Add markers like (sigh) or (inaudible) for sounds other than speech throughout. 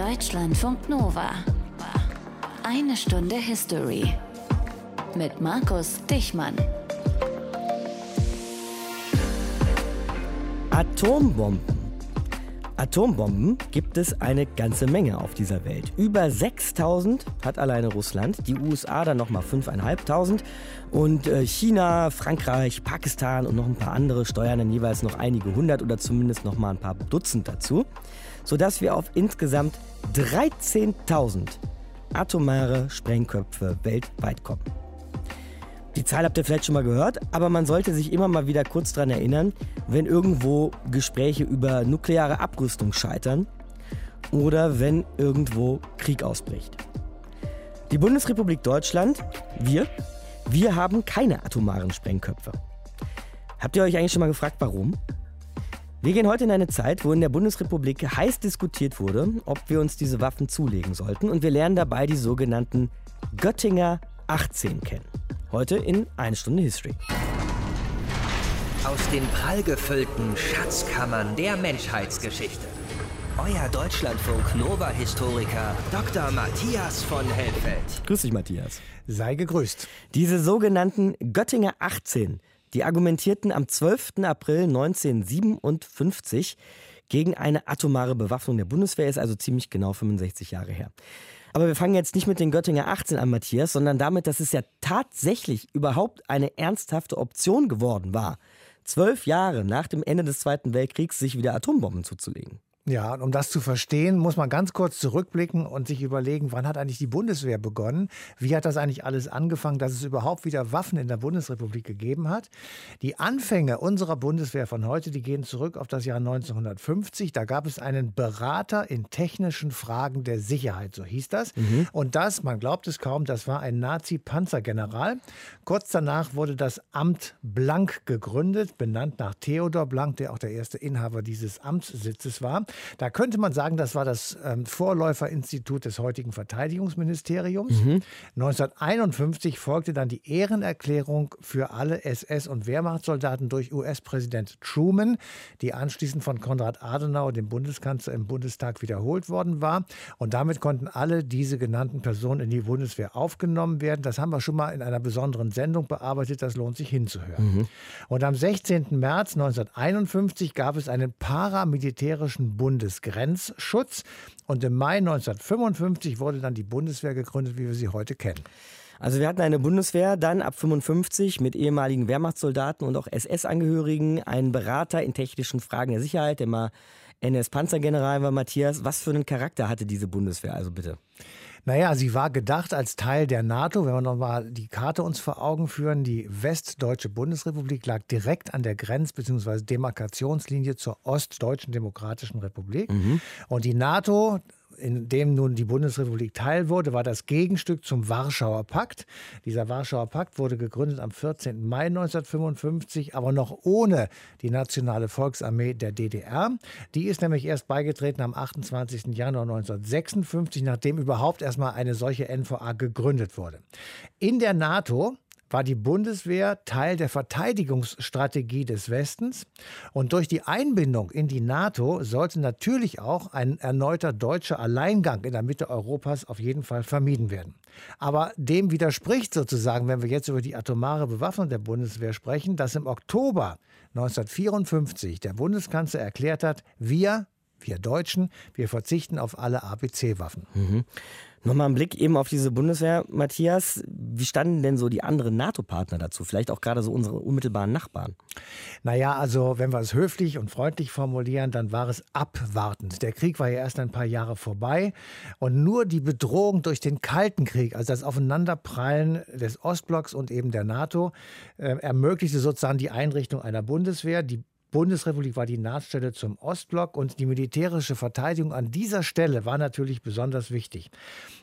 Deutschlandfunk Nova. Eine Stunde History. Mit Markus Dichmann. Atombomben. Atombomben gibt es eine ganze Menge auf dieser Welt. Über 6000 hat alleine Russland, die USA dann nochmal 5500 und äh, China, Frankreich, Pakistan und noch ein paar andere steuern dann jeweils noch einige hundert oder zumindest nochmal ein paar Dutzend dazu, sodass wir auf insgesamt 13.000 atomare Sprengköpfe weltweit kommen. Die Zahl habt ihr vielleicht schon mal gehört, aber man sollte sich immer mal wieder kurz daran erinnern, wenn irgendwo Gespräche über nukleare Abrüstung scheitern oder wenn irgendwo Krieg ausbricht. Die Bundesrepublik Deutschland, wir, wir haben keine atomaren Sprengköpfe. Habt ihr euch eigentlich schon mal gefragt, warum? Wir gehen heute in eine Zeit, wo in der Bundesrepublik heiß diskutiert wurde, ob wir uns diese Waffen zulegen sollten und wir lernen dabei die sogenannten Göttinger 18 kennen. Heute in 1 Stunde History. Aus den prallgefüllten Schatzkammern der Menschheitsgeschichte. Euer Deutschlandfunk Nova-Historiker Dr. Matthias von Helfeld. Grüß dich, Matthias. Sei gegrüßt. Diese sogenannten Göttinger 18, die argumentierten am 12. April 1957 gegen eine atomare Bewaffnung der Bundeswehr, ist also ziemlich genau 65 Jahre her. Aber wir fangen jetzt nicht mit den Göttinger 18 an, Matthias, sondern damit, dass es ja tatsächlich überhaupt eine ernsthafte Option geworden war, zwölf Jahre nach dem Ende des Zweiten Weltkriegs sich wieder Atombomben zuzulegen. Ja, und um das zu verstehen, muss man ganz kurz zurückblicken und sich überlegen, wann hat eigentlich die Bundeswehr begonnen? Wie hat das eigentlich alles angefangen, dass es überhaupt wieder Waffen in der Bundesrepublik gegeben hat? Die Anfänge unserer Bundeswehr von heute, die gehen zurück auf das Jahr 1950. Da gab es einen Berater in technischen Fragen der Sicherheit, so hieß das. Mhm. Und das, man glaubt es kaum, das war ein Nazi-Panzergeneral. Kurz danach wurde das Amt Blank gegründet, benannt nach Theodor Blank, der auch der erste Inhaber dieses Amtssitzes war. Da könnte man sagen, das war das ähm, Vorläuferinstitut des heutigen Verteidigungsministeriums. Mhm. 1951 folgte dann die Ehrenerklärung für alle SS- und Wehrmachtssoldaten durch US-Präsident Truman, die anschließend von Konrad Adenauer, dem Bundeskanzler, im Bundestag wiederholt worden war. Und damit konnten alle diese genannten Personen in die Bundeswehr aufgenommen werden. Das haben wir schon mal in einer besonderen Sendung bearbeitet. Das lohnt sich hinzuhören. Mhm. Und am 16. März 1951 gab es einen paramilitärischen Bundesgrenzschutz. Und im Mai 1955 wurde dann die Bundeswehr gegründet, wie wir sie heute kennen. Also wir hatten eine Bundeswehr dann ab 55 mit ehemaligen Wehrmachtssoldaten und auch SS-Angehörigen, einen Berater in technischen Fragen der Sicherheit, der mal NS-Panzergeneral war, Matthias. Was für einen Charakter hatte diese Bundeswehr also bitte? Naja, sie war gedacht als Teil der NATO. Wenn wir nochmal die Karte uns vor Augen führen, die westdeutsche Bundesrepublik lag direkt an der Grenz- bzw. Demarkationslinie zur ostdeutschen Demokratischen Republik. Mhm. Und die NATO, in dem nun die Bundesrepublik Teil wurde, war das Gegenstück zum Warschauer Pakt. Dieser Warschauer Pakt wurde gegründet am 14. Mai 1955, aber noch ohne die Nationale Volksarmee der DDR. Die ist nämlich erst beigetreten am 28. Januar 1956, nachdem überhaupt erstmal eine solche NVA gegründet wurde. In der NATO war die Bundeswehr Teil der Verteidigungsstrategie des Westens. Und durch die Einbindung in die NATO sollte natürlich auch ein erneuter deutscher Alleingang in der Mitte Europas auf jeden Fall vermieden werden. Aber dem widerspricht sozusagen, wenn wir jetzt über die atomare Bewaffnung der Bundeswehr sprechen, dass im Oktober 1954 der Bundeskanzler erklärt hat, wir, wir Deutschen, wir verzichten auf alle ABC-Waffen. Mhm. Nochmal ein Blick eben auf diese Bundeswehr, Matthias. Wie standen denn so die anderen NATO-Partner dazu? Vielleicht auch gerade so unsere unmittelbaren Nachbarn? Naja, also wenn wir es höflich und freundlich formulieren, dann war es abwartend. Der Krieg war ja erst ein paar Jahre vorbei und nur die Bedrohung durch den Kalten Krieg, also das Aufeinanderprallen des Ostblocks und eben der NATO, äh, ermöglichte sozusagen die Einrichtung einer Bundeswehr. Die Bundesrepublik war die Nahtstelle zum Ostblock und die militärische Verteidigung an dieser Stelle war natürlich besonders wichtig.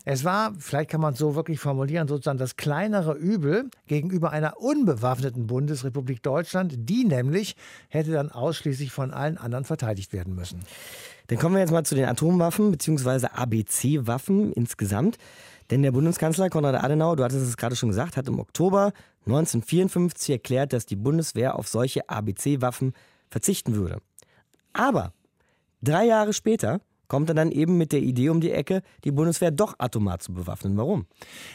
Es war, vielleicht kann man es so wirklich formulieren, sozusagen das kleinere Übel gegenüber einer unbewaffneten Bundesrepublik Deutschland, die nämlich hätte dann ausschließlich von allen anderen verteidigt werden müssen. Dann kommen wir jetzt mal zu den Atomwaffen bzw. ABC-Waffen insgesamt. Denn der Bundeskanzler Konrad Adenauer, du hattest es gerade schon gesagt, hat im Oktober 1954 erklärt, dass die Bundeswehr auf solche ABC-Waffen verzichten würde. Aber drei Jahre später, kommt er dann eben mit der Idee um die Ecke, die Bundeswehr doch atomar zu bewaffnen. Warum?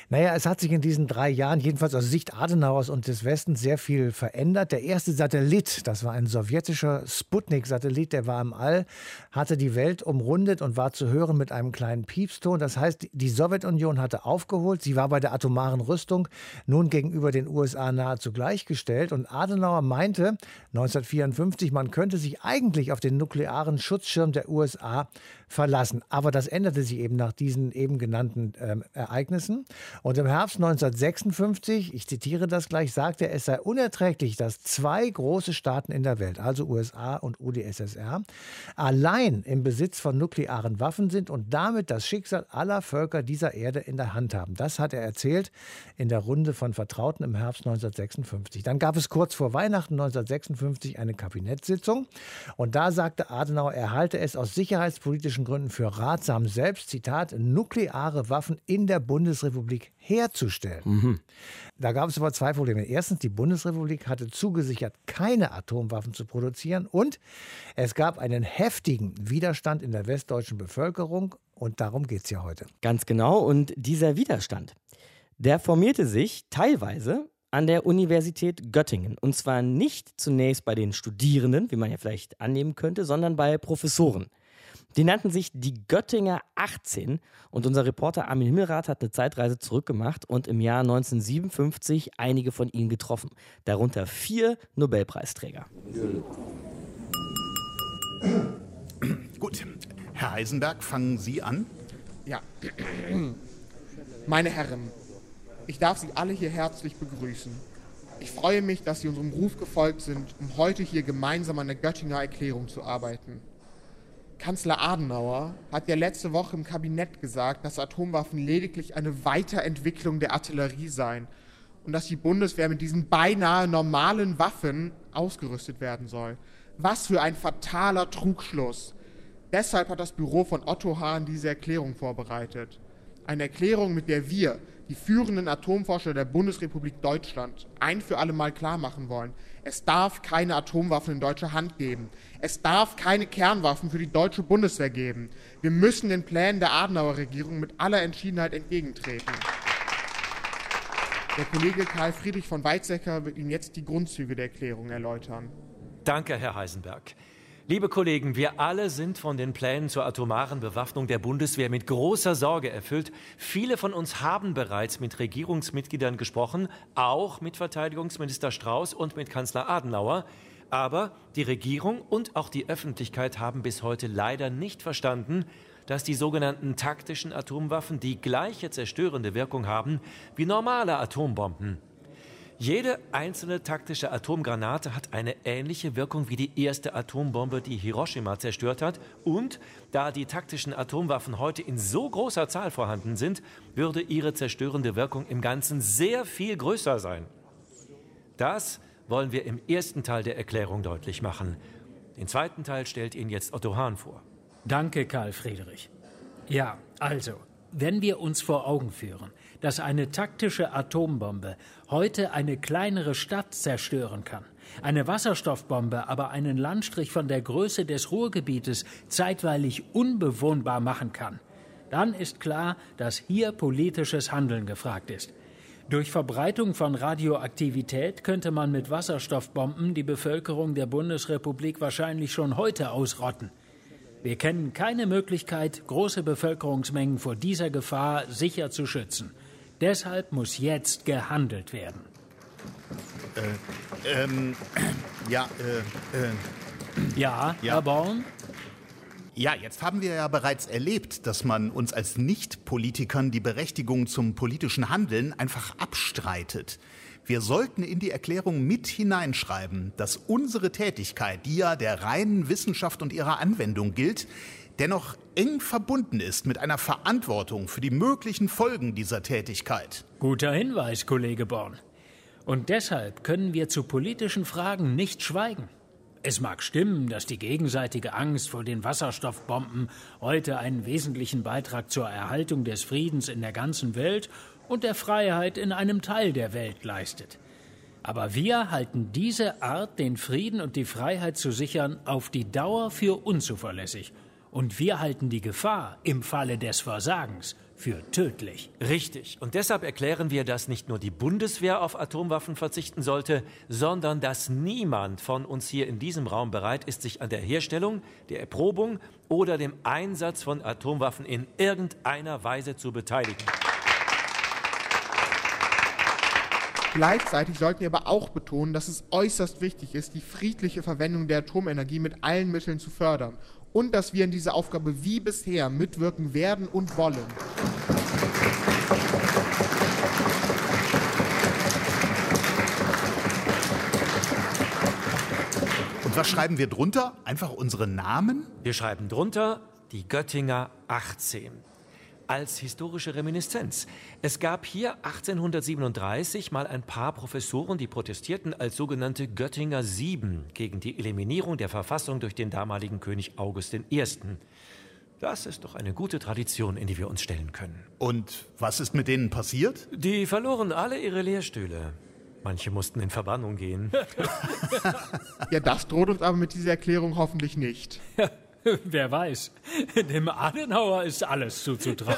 Naja, es hat sich in diesen drei Jahren, jedenfalls aus Sicht Adenauers und des Westens, sehr viel verändert. Der erste Satellit, das war ein sowjetischer Sputnik-Satellit, der war im All, hatte die Welt umrundet und war zu hören mit einem kleinen Piepston. Das heißt, die Sowjetunion hatte aufgeholt. Sie war bei der atomaren Rüstung nun gegenüber den USA nahezu gleichgestellt. Und Adenauer meinte 1954, man könnte sich eigentlich auf den nuklearen Schutzschirm der USA verlassen. Aber das änderte sich eben nach diesen eben genannten ähm, Ereignissen. Und im Herbst 1956, ich zitiere das gleich, sagte er, es sei unerträglich, dass zwei große Staaten in der Welt, also USA und UdSSR, allein im Besitz von nuklearen Waffen sind und damit das Schicksal aller Völker dieser Erde in der Hand haben. Das hat er erzählt in der Runde von Vertrauten im Herbst 1956. Dann gab es kurz vor Weihnachten 1956 eine Kabinettssitzung und da sagte Adenauer, er halte es aus sicherheitspolitischen politischen Gründen für ratsam, selbst, Zitat, nukleare Waffen in der Bundesrepublik herzustellen. Mhm. Da gab es aber zwei Probleme. Erstens, die Bundesrepublik hatte zugesichert, keine Atomwaffen zu produzieren und es gab einen heftigen Widerstand in der westdeutschen Bevölkerung und darum geht es ja heute. Ganz genau. Und dieser Widerstand, der formierte sich teilweise an der Universität Göttingen. Und zwar nicht zunächst bei den Studierenden, wie man ja vielleicht annehmen könnte, sondern bei Professoren. Die nannten sich die Göttinger 18 und unser Reporter Armin Himmelrath hat eine Zeitreise zurückgemacht und im Jahr 1957 einige von ihnen getroffen, darunter vier Nobelpreisträger. Gut, Herr Heisenberg, fangen Sie an. Ja. Meine Herren, ich darf Sie alle hier herzlich begrüßen. Ich freue mich, dass Sie unserem Ruf gefolgt sind, um heute hier gemeinsam an der Göttinger Erklärung zu arbeiten. Kanzler Adenauer hat ja letzte Woche im Kabinett gesagt, dass Atomwaffen lediglich eine Weiterentwicklung der Artillerie seien und dass die Bundeswehr mit diesen beinahe normalen Waffen ausgerüstet werden soll. Was für ein fataler Trugschluss. Deshalb hat das Büro von Otto Hahn diese Erklärung vorbereitet. Eine Erklärung, mit der wir, die führenden Atomforscher der Bundesrepublik Deutschland, ein für alle Mal klarmachen wollen, es darf keine Atomwaffen in deutscher Hand geben. Es darf keine Kernwaffen für die deutsche Bundeswehr geben. Wir müssen den Plänen der Adenauer Regierung mit aller Entschiedenheit entgegentreten. Der Kollege Karl Friedrich von Weizsäcker wird Ihnen jetzt die Grundzüge der Erklärung erläutern. Danke, Herr Heisenberg. Liebe Kollegen, wir alle sind von den Plänen zur atomaren Bewaffnung der Bundeswehr mit großer Sorge erfüllt. Viele von uns haben bereits mit Regierungsmitgliedern gesprochen, auch mit Verteidigungsminister Strauß und mit Kanzler Adenauer. Aber die Regierung und auch die Öffentlichkeit haben bis heute leider nicht verstanden, dass die sogenannten taktischen Atomwaffen die gleiche zerstörende Wirkung haben wie normale Atombomben. Jede einzelne taktische Atomgranate hat eine ähnliche Wirkung wie die erste Atombombe, die Hiroshima zerstört hat. Und da die taktischen Atomwaffen heute in so großer Zahl vorhanden sind, würde ihre zerstörende Wirkung im Ganzen sehr viel größer sein. Das wollen wir im ersten Teil der Erklärung deutlich machen. Den zweiten Teil stellt Ihnen jetzt Otto Hahn vor. Danke, Karl Friedrich. Ja, also, wenn wir uns vor Augen führen, dass eine taktische Atombombe heute eine kleinere Stadt zerstören kann, eine Wasserstoffbombe aber einen Landstrich von der Größe des Ruhrgebietes zeitweilig unbewohnbar machen kann, dann ist klar, dass hier politisches Handeln gefragt ist. Durch Verbreitung von Radioaktivität könnte man mit Wasserstoffbomben die Bevölkerung der Bundesrepublik wahrscheinlich schon heute ausrotten. Wir kennen keine Möglichkeit, große Bevölkerungsmengen vor dieser Gefahr sicher zu schützen. Deshalb muss jetzt gehandelt werden. Äh, ähm, ja, äh, äh. Ja, ja, Herr Born? Ja, jetzt haben wir ja bereits erlebt, dass man uns als Nicht-Politikern die Berechtigung zum politischen Handeln einfach abstreitet. Wir sollten in die Erklärung mit hineinschreiben, dass unsere Tätigkeit, die ja der reinen Wissenschaft und ihrer Anwendung gilt, dennoch eng verbunden ist mit einer Verantwortung für die möglichen Folgen dieser Tätigkeit. Guter Hinweis, Kollege Born. Und deshalb können wir zu politischen Fragen nicht schweigen. Es mag stimmen, dass die gegenseitige Angst vor den Wasserstoffbomben heute einen wesentlichen Beitrag zur Erhaltung des Friedens in der ganzen Welt und der Freiheit in einem Teil der Welt leistet. Aber wir halten diese Art, den Frieden und die Freiheit zu sichern, auf die Dauer für unzuverlässig Und wir halten die Gefahr im Falle des Versagens für tödlich. Richtig. Und deshalb erklären wir, dass nicht nur die Bundeswehr auf Atomwaffen verzichten sollte, sondern dass niemand von uns hier in diesem Raum bereit ist, sich an der Herstellung, der Erprobung oder dem Einsatz von Atomwaffen in irgendeiner Weise zu beteiligen. Gleichzeitig sollten wir aber auch betonen, dass es äußerst wichtig ist, die friedliche Verwendung der Atomenergie mit allen Mitteln zu fördern und dass wir in dieser Aufgabe wie bisher mitwirken werden und wollen. Und was schreiben wir drunter? Einfach unsere Namen? Wir schreiben drunter die Göttinger 18 als historische Reminiszenz. Es gab hier 1837 mal ein paar Professoren, die protestierten als sogenannte Göttinger Sieben gegen die Eliminierung der Verfassung durch den damaligen König August I. Das ist doch eine gute Tradition, in die wir uns stellen können. Und was ist mit denen passiert? Die verloren alle ihre Lehrstühle. Manche mussten in Verbannung gehen. (laughs) ja, das droht uns aber mit dieser Erklärung hoffentlich nicht. (laughs) (laughs) Wer weiß. Dem Adenauer ist alles zuzutrauen.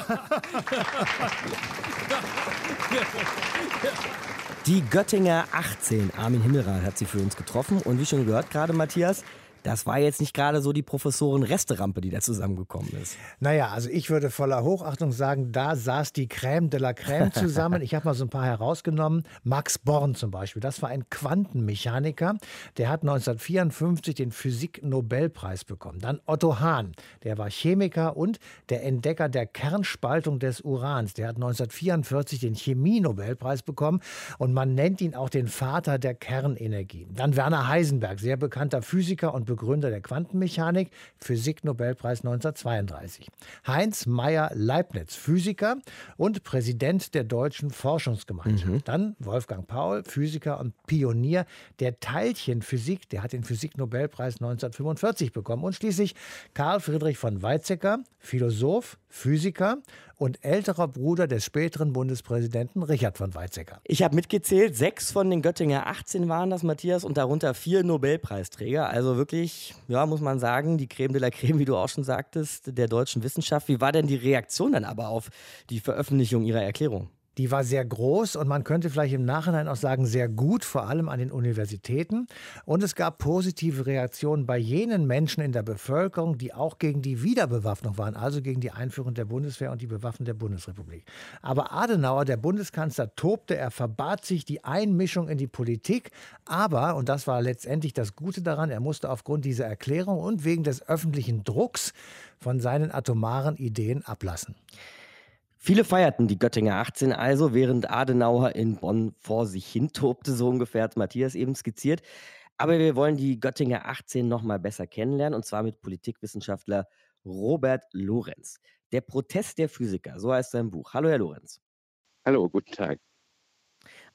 Die Göttinger 18, Armin Himmelrath hat sie für uns getroffen. Und wie schon gehört gerade, Matthias, das war jetzt nicht gerade so die Professoren-Resterampe, die da zusammengekommen ist. Naja, also ich würde voller Hochachtung sagen, da saß die Crème de la Crème zusammen. (laughs) ich habe mal so ein paar herausgenommen. Max Born zum Beispiel, das war ein Quantenmechaniker. Der hat 1954 den Physik-Nobelpreis bekommen. Dann Otto Hahn, der war Chemiker und der Entdecker der Kernspaltung des Urans. Der hat 1944 den Chemie-Nobelpreis bekommen und man nennt ihn auch den Vater der Kernenergie. Dann Werner Heisenberg, sehr bekannter Physiker und Begründer der Quantenmechanik, Physik-Nobelpreis 1932. Heinz Meyer Leibniz, Physiker und Präsident der Deutschen Forschungsgemeinschaft. Mhm. Dann Wolfgang Paul, Physiker und Pionier der Teilchenphysik, der hat den Physik-Nobelpreis 1945 bekommen. Und schließlich Karl Friedrich von Weizsäcker, Philosoph, Physiker und älterer Bruder des späteren Bundespräsidenten Richard von Weizsäcker. Ich habe mitgezählt, sechs von den Göttinger 18 waren das, Matthias, und darunter vier Nobelpreisträger. Also wirklich, ja, muss man sagen, die Creme de la Creme, wie du auch schon sagtest, der deutschen Wissenschaft. Wie war denn die Reaktion dann aber auf die Veröffentlichung ihrer Erklärung? Die war sehr groß und man könnte vielleicht im Nachhinein auch sagen, sehr gut, vor allem an den Universitäten. Und es gab positive Reaktionen bei jenen Menschen in der Bevölkerung, die auch gegen die Wiederbewaffnung waren, also gegen die Einführung der Bundeswehr und die Bewaffnung der Bundesrepublik. Aber Adenauer, der Bundeskanzler, tobte, er verbat sich die Einmischung in die Politik. Aber, und das war letztendlich das Gute daran, er musste aufgrund dieser Erklärung und wegen des öffentlichen Drucks von seinen atomaren Ideen ablassen. Viele feierten die Göttinger 18 also, während Adenauer in Bonn vor sich hin tobte, so ungefähr hat Matthias eben skizziert. Aber wir wollen die Göttinger 18 noch mal besser kennenlernen und zwar mit Politikwissenschaftler Robert Lorenz. Der Protest der Physiker, so heißt sein Buch. Hallo, Herr Lorenz. Hallo, guten Tag.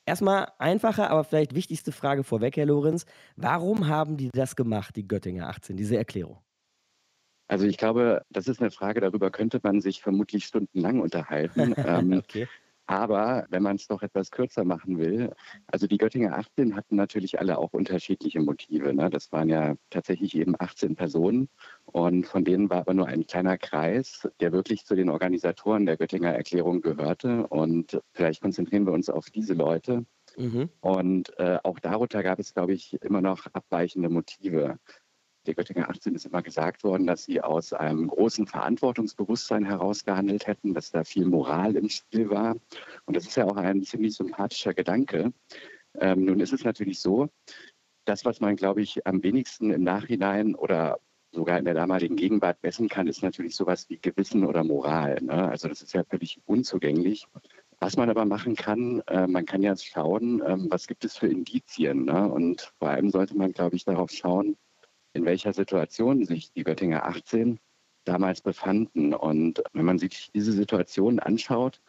Erstmal einfache, aber vielleicht wichtigste Frage vorweg, Herr Lorenz. Warum haben die das gemacht, die Göttinger 18, diese Erklärung? Also ich glaube, das ist eine Frage, darüber könnte man sich vermutlich stundenlang unterhalten. (laughs) ähm, okay. Aber wenn man es doch etwas kürzer machen will, also die Göttinger 18 hatten natürlich alle auch unterschiedliche Motive. Ne? Das waren ja tatsächlich eben 18 Personen und von denen war aber nur ein kleiner Kreis, der wirklich zu den Organisatoren der Göttinger Erklärung gehörte. Und vielleicht konzentrieren wir uns auf diese Leute. Mhm. Und äh, auch darunter gab es, glaube ich, immer noch abweichende Motive der Göttinger 18 ist immer gesagt worden, dass sie aus einem großen Verantwortungsbewusstsein heraus gehandelt hätten, dass da viel Moral im Spiel war. Und das ist ja auch ein ziemlich sympathischer Gedanke. Ähm, nun ist es natürlich so, das, was man, glaube ich, am wenigsten im Nachhinein oder sogar in der damaligen Gegenwart messen kann, ist natürlich sowas wie Gewissen oder Moral. Ne? Also das ist ja völlig unzugänglich. Was man aber machen kann, äh, man kann ja schauen, ähm, was gibt es für Indizien. Ne? Und vor allem sollte man, glaube ich, darauf schauen, in welcher Situation sich die Göttinger 18 damals befanden. Und wenn man sich diese Situation anschaut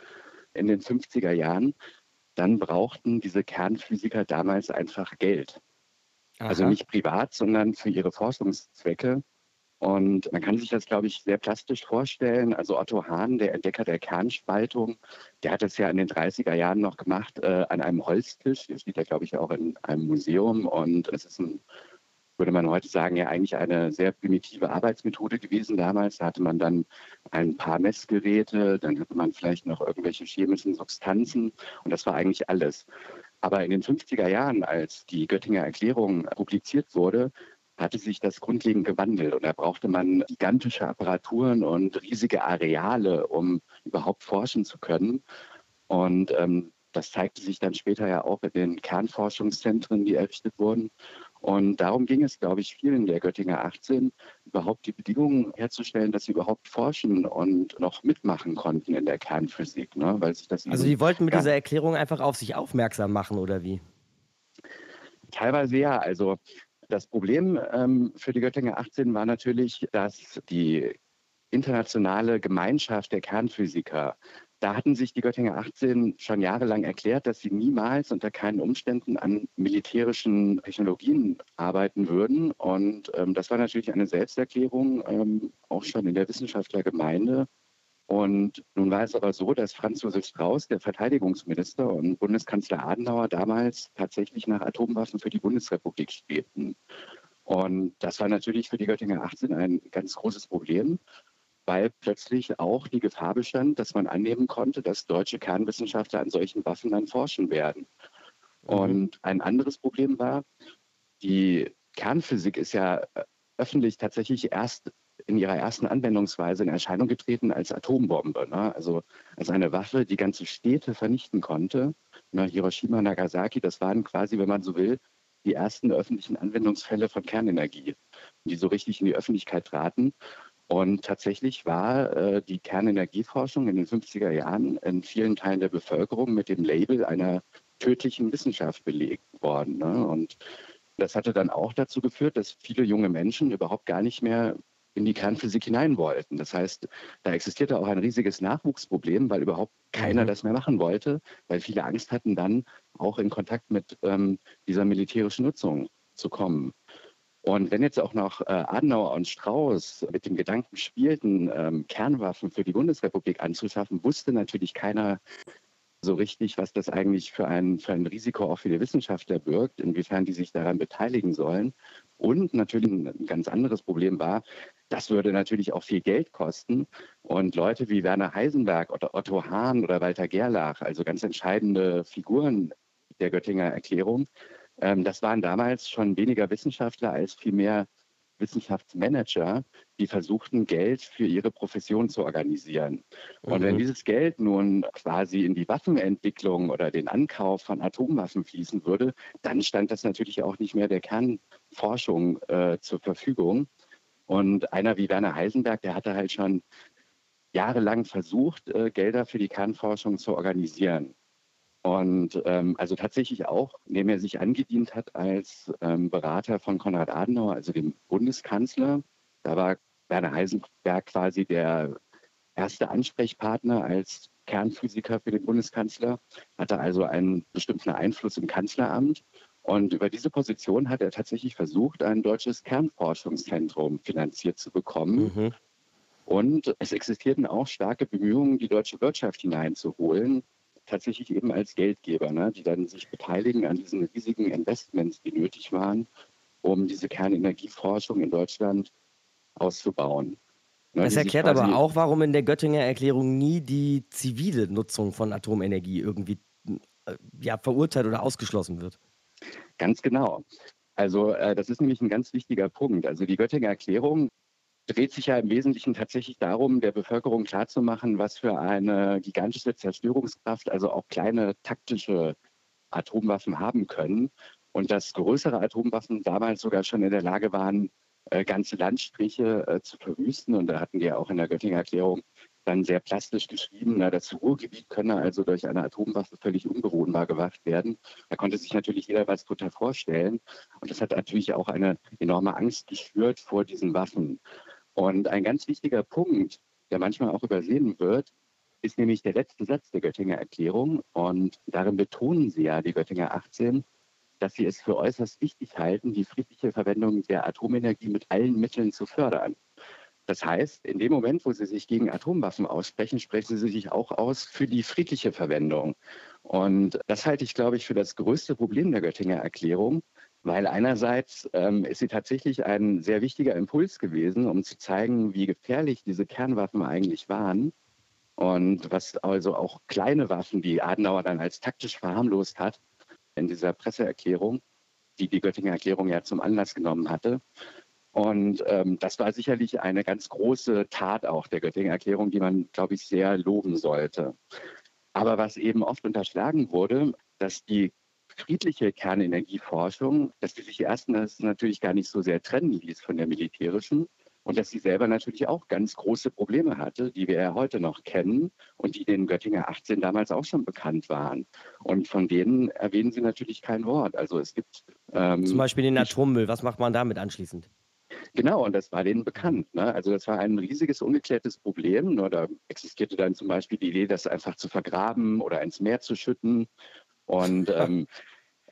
in den 50er Jahren, dann brauchten diese Kernphysiker damals einfach Geld. Also Aha. Also nicht privat, sondern für ihre Forschungszwecke. Und man kann sich das, glaube ich, sehr plastisch vorstellen. Also Otto Hahn, der Entdecker der Kernspaltung, der hat das ja in den 30er Jahren noch gemacht äh, an einem Holztisch. Der steht ja, glaube ich, auch in einem Museum. Und es ist ein würde man heute sagen, ja eigentlich eine sehr primitive Arbeitsmethode gewesen damals. Da hatte man dann ein paar Messgeräte, dann hatte man vielleicht noch irgendwelche chemischen Substanzen und das war eigentlich alles. Aber in den 50er Jahren, als die Göttinger Erklärung publiziert wurde, hatte sich das grundlegend gewandelt und da brauchte man gigantische Apparaturen und riesige Areale, um überhaupt forschen zu können. Und ähm, das zeigte sich dann später ja auch in den Kernforschungszentren, die errichtet wurden. Und darum ging es, glaube ich, vielen der Göttinger 18, überhaupt die Bedingungen herzustellen, dass sie überhaupt forschen und noch mitmachen konnten in der Kernphysik. Ne? Weil sich das also die wollten mit dieser Erklärung einfach auf sich aufmerksam machen, oder wie? Teilweise ja. Also das Problem ähm, für die Göttinger 18 war natürlich, dass die internationale Gemeinschaft der Kernphysiker da hatten sich die Göttinger 18 schon jahrelang erklärt, dass sie niemals unter keinen Umständen an militärischen Technologien arbeiten würden. Und ähm, das war natürlich eine Selbsterklärung, ähm, auch schon in der Wissenschaftlergemeinde. Und nun war es aber so, dass Franz Josef Strauß, der Verteidigungsminister und Bundeskanzler Adenauer damals tatsächlich nach Atomwaffen für die Bundesrepublik strebten. Und das war natürlich für die Göttinger 18 ein ganz großes Problem weil plötzlich auch die Gefahr bestand, dass man annehmen konnte, dass deutsche Kernwissenschaftler an solchen Waffen dann forschen werden. Mhm. Und ein anderes Problem war, die Kernphysik ist ja äh, öffentlich tatsächlich erst in ihrer ersten Anwendungsweise in Erscheinung getreten als Atombombe, ne? also als eine Waffe, die ganze Städte vernichten konnte. Ne? Hiroshima, Nagasaki, das waren quasi, wenn man so will, die ersten öffentlichen Anwendungsfälle von Kernenergie, die so richtig in die Öffentlichkeit traten. Und tatsächlich war äh, die Kernenergieforschung in den 50er Jahren in vielen Teilen der Bevölkerung mit dem Label einer tödlichen Wissenschaft belegt worden. Ne? Und das hatte dann auch dazu geführt, dass viele junge Menschen überhaupt gar nicht mehr in die Kernphysik hinein wollten. Das heißt, da existierte auch ein riesiges Nachwuchsproblem, weil überhaupt keiner mhm. das mehr machen wollte, weil viele Angst hatten, dann auch in Kontakt mit ähm, dieser militärischen Nutzung zu kommen. Und wenn jetzt auch noch äh, Adenauer und Strauß mit dem Gedanken spielten, ähm, Kernwaffen für die Bundesrepublik anzuschaffen, wusste natürlich keiner so richtig, was das eigentlich für ein, für ein Risiko auch für die Wissenschaftler birgt, inwiefern die sich daran beteiligen sollen. Und natürlich ein ganz anderes Problem war, das würde natürlich auch viel Geld kosten. Und Leute wie Werner Heisenberg oder Otto Hahn oder Walter Gerlach, also ganz entscheidende Figuren der Göttinger Erklärung, das waren damals schon weniger Wissenschaftler als vielmehr Wissenschaftsmanager, die versuchten, Geld für ihre Profession zu organisieren. Und mhm. wenn dieses Geld nun quasi in die Waffenentwicklung oder den Ankauf von Atomwaffen fließen würde, dann stand das natürlich auch nicht mehr der Kernforschung äh, zur Verfügung. Und einer wie Werner Heisenberg, der hatte halt schon jahrelang versucht, äh, Gelder für die Kernforschung zu organisieren. Und ähm, also tatsächlich auch, indem er sich angedient hat als ähm, Berater von Konrad Adenauer, also dem Bundeskanzler. Da war Werner Heisenberg quasi der erste Ansprechpartner als Kernphysiker für den Bundeskanzler, hatte also einen bestimmten Einfluss im Kanzleramt. Und über diese Position hat er tatsächlich versucht, ein deutsches Kernforschungszentrum finanziert zu bekommen. Mhm. Und es existierten auch starke Bemühungen, die deutsche Wirtschaft hineinzuholen tatsächlich eben als Geldgeber, ne, die dann sich beteiligen an diesen riesigen Investments, die nötig waren, um diese Kernenergieforschung in Deutschland auszubauen. Ne, das erklärt aber auch, warum in der Göttinger Erklärung nie die zivile Nutzung von Atomenergie irgendwie äh, ja, verurteilt oder ausgeschlossen wird. Ganz genau. Also äh, das ist nämlich ein ganz wichtiger Punkt. Also die Göttinger Erklärung dreht sich ja im Wesentlichen tatsächlich darum, der Bevölkerung klarzumachen, was für eine gigantische Zerstörungskraft, also auch kleine taktische Atomwaffen haben können. Und dass größere Atomwaffen damals sogar schon in der Lage waren, äh, ganze Landstriche äh, zu verwüsten. Und da hatten ja auch in der Göttinger Erklärung dann sehr plastisch geschrieben, na, das Ruhrgebiet könne also durch eine Atomwaffe völlig unbewohnbar gemacht werden. Da konnte sich natürlich jeder was total vorstellen. Und das hat natürlich auch eine enorme Angst geschürt vor diesen Waffen. Und ein ganz wichtiger Punkt, der manchmal auch übersehen wird, ist nämlich der letzte Satz der Göttinger Erklärung. Und darin betonen sie ja, die Göttinger 18, dass sie es für äußerst wichtig halten, die friedliche Verwendung der Atomenergie mit allen Mitteln zu fördern. Das heißt, in dem Moment, wo sie sich gegen Atomwaffen aussprechen, sprechen sie sich auch aus für die friedliche Verwendung. Und das halte ich, glaube ich, für das größte Problem der Göttinger Erklärung, Weil einerseits ähm, ist sie tatsächlich ein sehr wichtiger Impuls gewesen, um zu zeigen, wie gefährlich diese Kernwaffen eigentlich waren. Und was also auch kleine Waffen, die Adenauer dann als taktisch verharmlost hat, in dieser Presseerklärung, die die Göttinger Erklärung ja zum Anlass genommen hatte. Und ähm, das war sicherlich eine ganz große Tat auch der Göttinger Erklärung, die man, glaube ich, sehr loben sollte. Aber was eben oft unterschlagen wurde, dass die friedliche Kernenergieforschung, dass die sich erstens natürlich gar nicht so sehr trennen ließ von der militärischen und dass sie selber natürlich auch ganz große Probleme hatte, die wir ja heute noch kennen und die den Göttinger 18 damals auch schon bekannt waren. Und von denen erwähnen sie natürlich kein Wort. Also es gibt ähm, zum Beispiel den Atommüll. Was macht man damit anschließend? Genau, und das war denen bekannt. Ne? Also das war ein riesiges, ungeklärtes Problem. Nur da existierte dann zum Beispiel die Idee, das einfach zu vergraben oder ins Meer zu schütten. Und (laughs) ähm,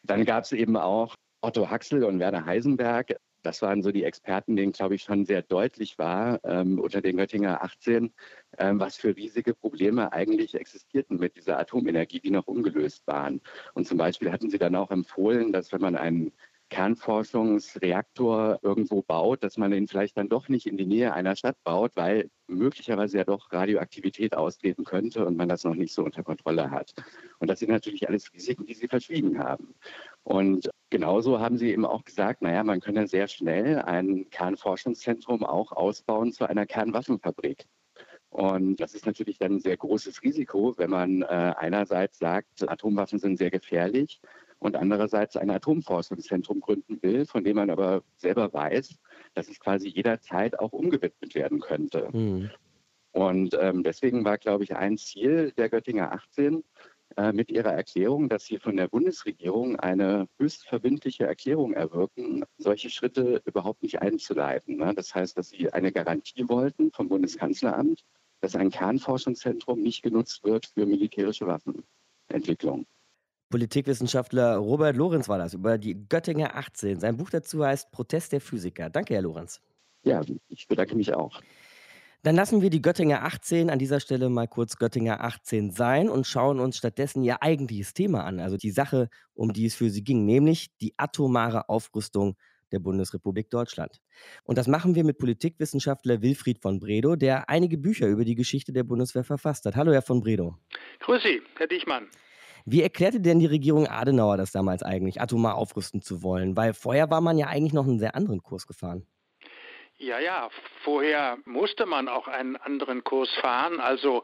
dann gab es eben auch Otto Haxel und Werner Heisenberg. Das waren so die Experten, denen, glaube ich, schon sehr deutlich war ähm, unter den Göttinger 18, ähm, was für riesige Probleme eigentlich existierten mit dieser Atomenergie, die noch ungelöst waren. Und zum Beispiel hatten sie dann auch empfohlen, dass wenn man einen Kernforschungsreaktor irgendwo baut, dass man ihn vielleicht dann doch nicht in die Nähe einer Stadt baut, weil möglicherweise ja doch Radioaktivität austreten könnte und man das noch nicht so unter Kontrolle hat. Und das sind natürlich alles Risiken, die Sie verschwiegen haben. Und genauso haben Sie eben auch gesagt, naja, man könne sehr schnell ein Kernforschungszentrum auch ausbauen zu einer Kernwaffenfabrik. Und das ist natürlich dann ein sehr großes Risiko, wenn man äh, einerseits sagt, Atomwaffen sind sehr gefährlich und andererseits ein Atomforschungszentrum gründen will, von dem man aber selber weiß, dass es quasi jederzeit auch umgewidmet werden könnte. Mhm. Und ähm, deswegen war, glaube ich, ein Ziel der Göttinger 18 äh, mit ihrer Erklärung, dass sie von der Bundesregierung eine höchst verbindliche Erklärung erwirken, solche Schritte überhaupt nicht einzuleiten. Ne? Das heißt, dass sie eine Garantie wollten vom Bundeskanzleramt, dass ein Kernforschungszentrum nicht genutzt wird für militärische Waffenentwicklung. Politikwissenschaftler Robert Lorenz war das über die Göttinger 18. Sein Buch dazu heißt Protest der Physiker. Danke, Herr Lorenz. Ja, ich bedanke mich auch. Dann lassen wir die Göttinger 18 an dieser Stelle mal kurz Göttinger 18 sein und schauen uns stattdessen ihr eigentliches Thema an, also die Sache, um die es für sie ging, nämlich die atomare Aufrüstung der Bundesrepublik Deutschland. Und das machen wir mit Politikwissenschaftler Wilfried von Bredow, der einige Bücher über die Geschichte der Bundeswehr verfasst hat. Hallo, Herr von Bredow. Grüß Sie, Herr Dichmann. Wie erklärte denn die Regierung Adenauer das damals eigentlich, atomar aufrüsten zu wollen? Weil vorher war man ja eigentlich noch einen sehr anderen Kurs gefahren. Ja, ja, vorher musste man auch einen anderen Kurs fahren. Also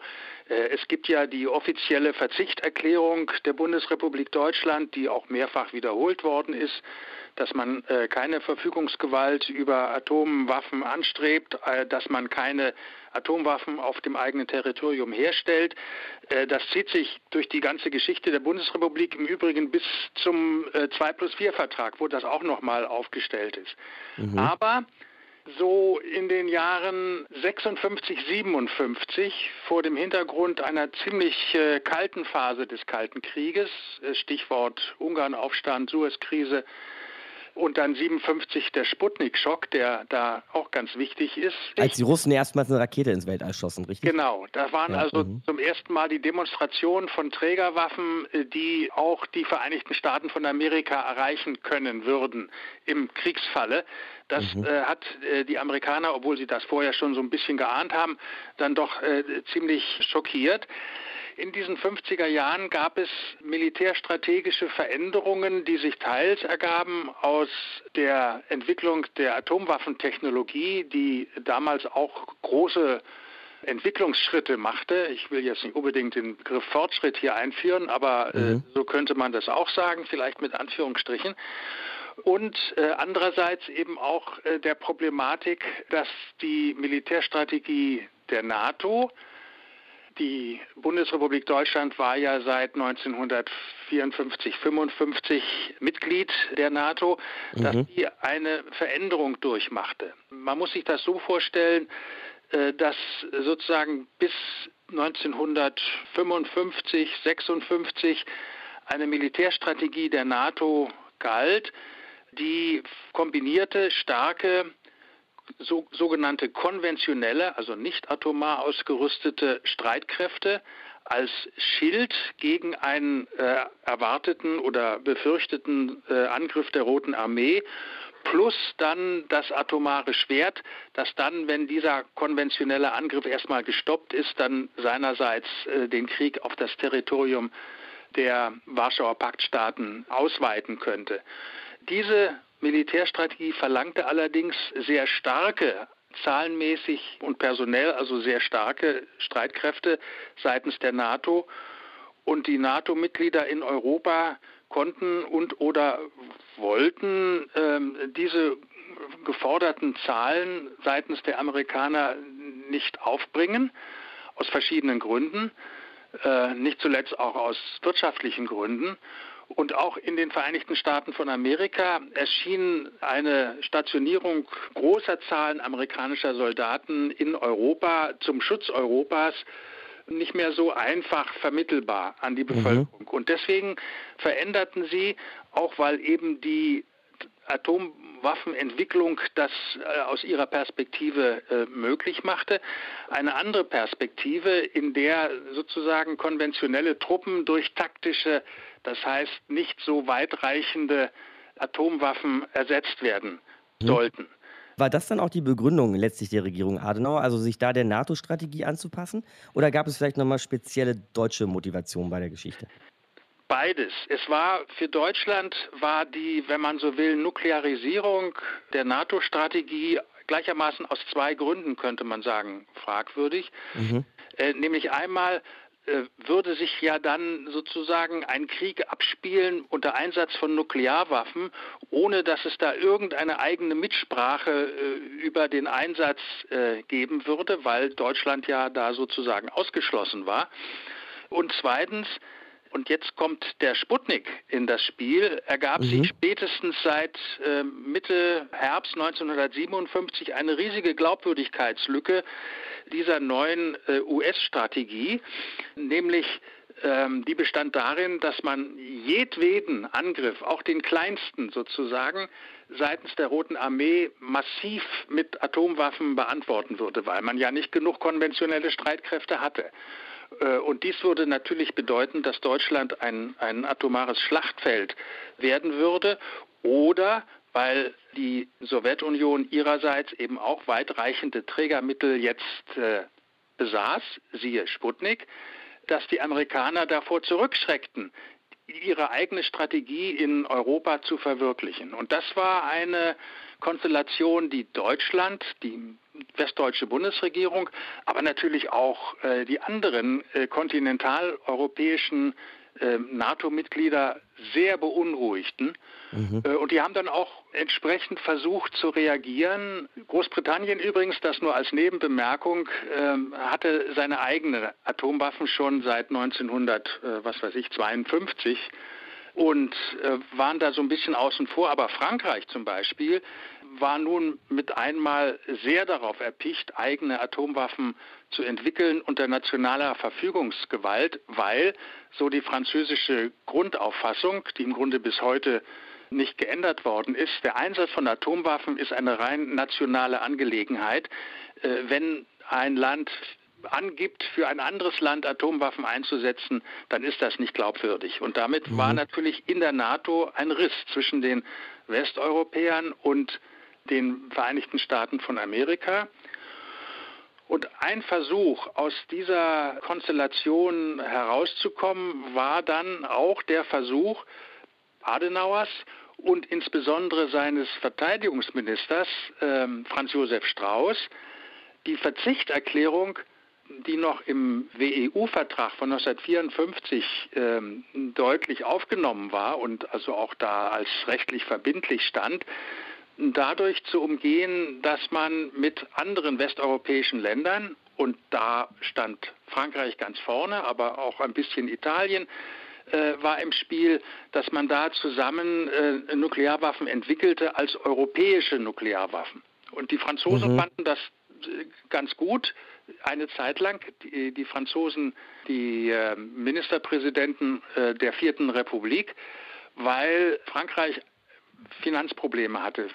äh, es gibt ja die offizielle Verzichterklärung der Bundesrepublik Deutschland, die auch mehrfach wiederholt worden ist dass man äh, keine Verfügungsgewalt über Atomwaffen anstrebt, äh, dass man keine Atomwaffen auf dem eigenen Territorium herstellt. Äh, das zieht sich durch die ganze Geschichte der Bundesrepublik im Übrigen bis zum äh, 2 plus 4 Vertrag, wo das auch nochmal aufgestellt ist. Mhm. Aber so in den Jahren 56, 57 vor dem Hintergrund einer ziemlich äh, kalten Phase des Kalten Krieges, äh, Stichwort Ungarnaufstand, Suezkrise, und dann 57 der Sputnik-Schock, der da auch ganz wichtig ist. Als die Russen erstmals eine Rakete ins Weltall schossen, richtig? Genau, da waren ja, also mhm. zum ersten Mal die Demonstrationen von Trägerwaffen, äh, die auch die Vereinigten Staaten von Amerika erreichen können würden im Kriegsfalle. Das mhm. äh, hat äh, die Amerikaner, obwohl sie das vorher schon so ein bisschen geahnt haben, dann doch äh, ziemlich schockiert. In diesen 50er Jahren gab es militärstrategische Veränderungen, die sich teils ergaben aus der Entwicklung der Atomwaffentechnologie, die damals auch große Entwicklungsschritte machte. Ich will jetzt nicht unbedingt den Begriff Fortschritt hier einführen, aber äh, mhm. äh, so könnte man das auch sagen, vielleicht mit Anführungsstrichen. Und äh, andererseits eben auch äh, der Problematik, dass die Militärstrategie der NATO die Bundesrepublik Deutschland war ja seit 1954, 55 Mitglied der NATO, dass mhm. die eine Veränderung durchmachte. Man muss sich das so vorstellen, äh, dass sozusagen bis 1955, 56 eine Militärstrategie der NATO galt, die kombinierte starke so, sogenannte konventionelle, also nicht atomar ausgerüstete Streitkräfte als Schild gegen einen äh, erwarteten oder befürchteten äh, Angriff der Roten Armee plus dann das atomare Schwert, das dann, wenn dieser konventionelle Angriff erstmal gestoppt ist, dann seinerseits äh, den Krieg auf das Territorium der Warschauer Paktstaaten ausweiten könnte. Diese Militärstrategie verlangte allerdings sehr starke zahlenmäßig und personell, also sehr starke Streitkräfte seitens der NATO. Und die NATO-Mitglieder in Europa konnten und oder wollten ähm, diese geforderten Zahlen seitens der Amerikaner nicht aufbringen, aus verschiedenen Gründen, äh, nicht zuletzt auch aus wirtschaftlichen Gründen. Und auch in den Vereinigten Staaten von Amerika erschien eine Stationierung großer Zahlen amerikanischer Soldaten in Europa zum Schutz Europas nicht mehr so einfach vermittelbar an die mhm. Bevölkerung. Mhm. Und deswegen veränderten sie, auch weil eben die Atomwaffenentwicklung das äh, aus ihrer Perspektive äh, möglich machte. Eine andere Perspektive, in der sozusagen konventionelle Truppen durch taktische, das heißt nicht so weitreichende Atomwaffen ersetzt werden mhm. sollten. War das dann auch die Begründung letztlich der Regierung Adenauer, also sich da der NATO-Strategie anzupassen? Oder gab es vielleicht nochmal spezielle deutsche Motivation bei der Geschichte? Beides. Es war für Deutschland war die, wenn man so will, Nuklearisierung der NATO-Strategie gleichermaßen aus zwei Gründen, könnte man sagen, fragwürdig. Mhm. Äh, nämlich einmal würde sich ja dann sozusagen ein Krieg abspielen unter Einsatz von Nuklearwaffen, ohne dass es da irgendeine eigene Mitsprache äh, über den Einsatz äh, geben würde, weil Deutschland ja da sozusagen ausgeschlossen war. Und zweitens, und jetzt kommt der Sputnik in das Spiel, ergab mhm. sich spätestens seit äh, Mitte Herbst 1957 eine riesige Glaubwürdigkeitslücke dieser neuen äh, US-Strategie, nämlich ähm, die bestand darin, dass man jedweden Angriff, auch den kleinsten sozusagen, seitens der Roten Armee massiv mit Atomwaffen beantworten würde, weil man ja nicht genug konventionelle Streitkräfte hatte. Äh, und dies würde natürlich bedeuten, dass Deutschland ein, ein atomares Schlachtfeld werden würde oder weil die Sowjetunion ihrerseits eben auch weitreichende Trägermittel jetzt äh, besaß, siehe Sputnik, dass die Amerikaner davor zurückschreckten, ihre eigene Strategie in Europa zu verwirklichen. Und das war eine Konstellation, die Deutschland, die westdeutsche Bundesregierung, aber natürlich auch äh, die anderen äh, kontinentaleuropäischen äh, NATO-Mitglieder sehr beunruhigten. Mhm. Äh, und die haben dann auch entsprechend versucht zu reagieren. Großbritannien übrigens, das nur als Nebenbemerkung, äh, hatte seine eigenen Atomwaffen schon seit 1900, äh, was weiß ich, 52 und äh, waren da so ein bisschen außen vor. Aber Frankreich zum Beispiel war nun mit einmal sehr darauf erpicht, eigene Atomwaffen zu entwickeln unter nationaler Verfügungsgewalt, weil, so die französische Grundauffassung, die im Grunde bis heute nicht geändert worden ist, der Einsatz von Atomwaffen ist eine rein nationale Angelegenheit. Äh, wenn ein Land angibt, für ein anderes Land Atomwaffen einzusetzen, dann ist das nicht glaubwürdig. Und damit mhm. war natürlich in der NATO ein Riss zwischen den Westeuropäern und den Vereinigten Staaten von Amerika. Und ein Versuch, aus dieser Konstellation herauszukommen, war dann auch der Versuch Adenauers und insbesondere seines Verteidigungsministers äh, Franz Josef Strauß, die Verzichterklärung, die noch im WEU-Vertrag von 1954 äh, deutlich aufgenommen war und also auch da als rechtlich verbindlich stand, dadurch zu umgehen, dass man mit anderen westeuropäischen Ländern, und da stand Frankreich ganz vorne, aber auch ein bisschen Italien, äh, war im Spiel, dass man da zusammen äh, Nuklearwaffen entwickelte als europäische Nuklearwaffen. Und die Franzosen mhm. fanden das ganz gut. Eine Zeit lang, die, die Franzosen, die äh, Ministerpräsidenten äh, der Vierten Republik, weil Frankreich Finanzprobleme hatte.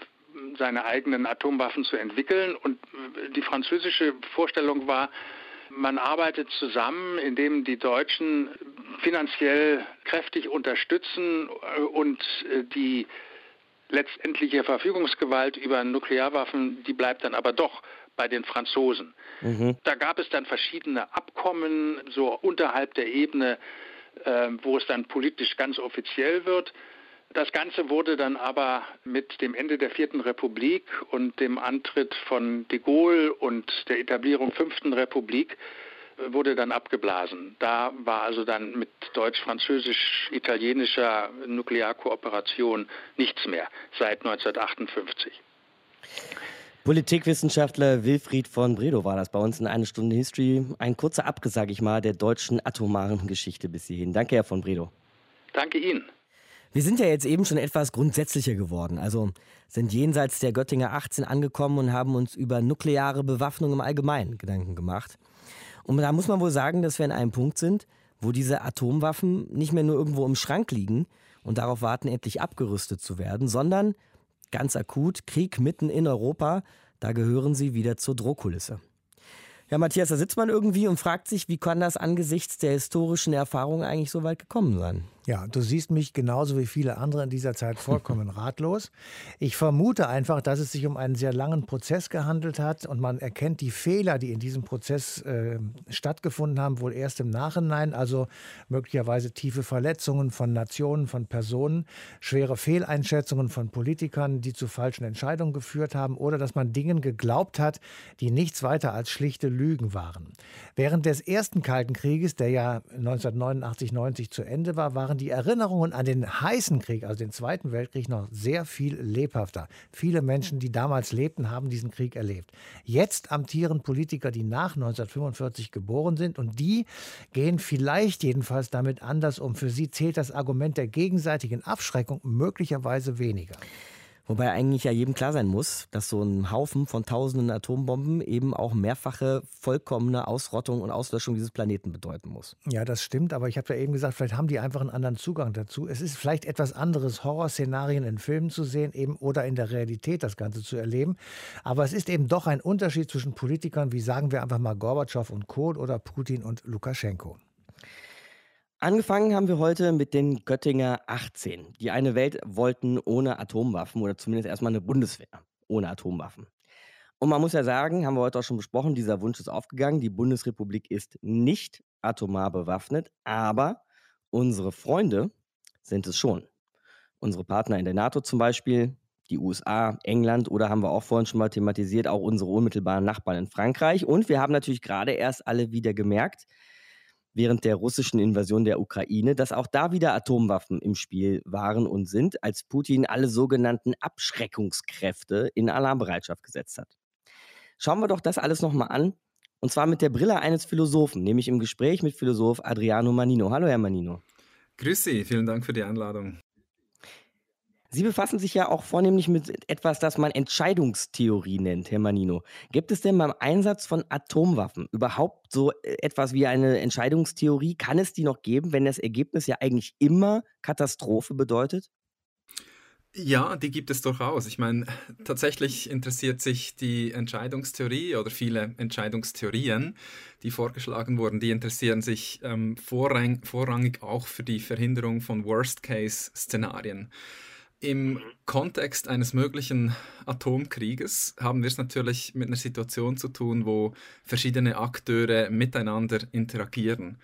seine eigenen Atomwaffen zu entwickeln. Und die französische Vorstellung war, man arbeitet zusammen, indem die Deutschen finanziell kräftig unterstützen und die letztendliche Verfügungsgewalt über Nuklearwaffen, die bleibt dann aber doch bei den Franzosen. Mhm. Da gab es dann verschiedene Abkommen, so unterhalb der Ebene, äh, wo es dann politisch ganz offiziell wird. Das Ganze wurde dann aber mit dem Ende der Vierten Republik und dem Antritt von de Gaulle und der Etablierung Fünften Republik äh, wurde dann abgeblasen. Da war also dann mit deutsch-französisch-italienischer Nuklearkooperation nichts mehr seit 1958. Politikwissenschaftler Wilfried von Bredow war das bei uns in einer Stunde History. Ein kurzer Abriss, sage ich mal, der deutschen atomaren Geschichte bis hierhin. Danke, Herr von Bredow. Danke Ihnen. Wir sind ja jetzt eben schon etwas grundsätzlicher geworden. Also sind jenseits der Göttinger 18 angekommen und haben uns über nukleare Bewaffnung im Allgemeinen Gedanken gemacht. Und da muss man wohl sagen, dass wir an einem Punkt sind, wo diese Atomwaffen nicht mehr nur irgendwo im Schrank liegen und darauf warten, endlich abgerüstet zu werden, sondern ganz akut Krieg mitten in Europa, da gehören sie wieder zur Drohkulisse. Ja, Matthias, da sitzt man irgendwie und fragt sich, wie kann das angesichts der historischen Erfahrung eigentlich so weit gekommen sein? Ja, du siehst mich genauso wie viele andere in dieser Zeit vollkommen (laughs) ratlos. Ich vermute einfach, dass es sich um einen sehr langen Prozess gehandelt hat und man erkennt die Fehler, die in diesem Prozess äh, stattgefunden haben, wohl erst im Nachhinein. Also möglicherweise tiefe Verletzungen von Nationen, von Personen, schwere Fehleinschätzungen von Politikern, die zu falschen Entscheidungen geführt haben oder dass man Dingen geglaubt hat, die nichts weiter als schlichte Lügen waren. Während des ersten Kalten Krieges, der ja 1989, 90 zu Ende war, waren die Erinnerungen an den heißen Krieg, also den Zweiten Weltkrieg, noch sehr viel lebhafter. Viele Menschen, die damals lebten, haben diesen Krieg erlebt. Jetzt amtieren Politiker, die nach 1945 geboren sind und die gehen vielleicht jedenfalls damit anders um. Für sie zählt das Argument der gegenseitigen Abschreckung möglicherweise weniger. Wobei eigentlich ja jedem klar sein muss, dass so ein Haufen von tausenden Atombomben eben auch mehrfache vollkommene Ausrottung und Auslöschung dieses Planeten bedeuten muss. Ja, das stimmt, aber ich habe ja eben gesagt, vielleicht haben die einfach einen anderen Zugang dazu. Es ist vielleicht etwas anderes, Horrorszenarien in Filmen zu sehen eben oder in der Realität das Ganze zu erleben. Aber es ist eben doch ein Unterschied zwischen Politikern wie sagen wir einfach mal Gorbatschow und Kohl oder Putin und Lukaschenko. Angefangen haben wir heute mit den Göttinger 18, die eine Welt wollten ohne Atomwaffen oder zumindest erstmal eine Bundeswehr ohne Atomwaffen. Und man muss ja sagen, haben wir heute auch schon besprochen, dieser Wunsch ist aufgegangen. Die Bundesrepublik ist nicht atomar bewaffnet, aber unsere Freunde sind es schon. Unsere Partner in der NATO zum Beispiel, die USA, England oder haben wir auch vorhin schon mal thematisiert, auch unsere unmittelbaren Nachbarn in Frankreich. Und wir haben natürlich gerade erst alle wieder gemerkt, während der russischen Invasion der Ukraine, dass auch da wieder Atomwaffen im Spiel waren und sind, als Putin alle sogenannten Abschreckungskräfte in Alarmbereitschaft gesetzt hat. Schauen wir doch das alles nochmal an, und zwar mit der Brille eines Philosophen, nämlich im Gespräch mit Philosoph Adriano Manino. Hallo, Herr Manino. Grüß Sie, vielen Dank für die Einladung. Sie befassen sich ja auch vornehmlich mit etwas, das man Entscheidungstheorie nennt, Herr Manino. Gibt es denn beim Einsatz von Atomwaffen überhaupt so äh, etwas wie eine Entscheidungstheorie? Kann es die noch geben, wenn das Ergebnis ja eigentlich immer Katastrophe bedeutet? Ja, die gibt es durchaus. Ich meine, (laughs) tatsächlich interessiert sich die Entscheidungstheorie oder viele Entscheidungstheorien, die vorgeschlagen wurden, die interessieren sich ähm, vorrang, vorrangig auch für die Verhinderung von Worst-Case-Szenarien. Im Kontext eines möglichen Atomkrieges haben wir es natürlich mit einer Situation zu tun, wo verschiedene Akteure miteinander interagieren.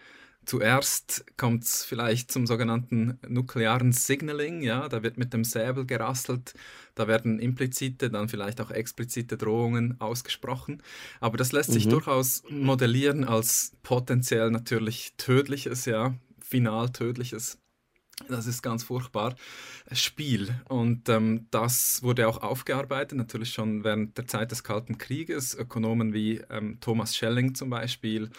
Zuerst kommt es vielleicht zum sogenannten nuklearen Signaling, ja, da wird mit dem Säbel gerasselt, da werden implizite, dann vielleicht auch explizite Drohungen ausgesprochen. Aber das lässt sich mhm. durchaus modellieren als potenziell natürlich tödliches, ja, final tödliches das ist ganz furchtbar. Spiel. Und ähm, das wurde auch aufgearbeitet, natürlich schon während der Zeit des Kalten Krieges. Ökonomen wie ähm, Thomas Schelling zum Beispiel,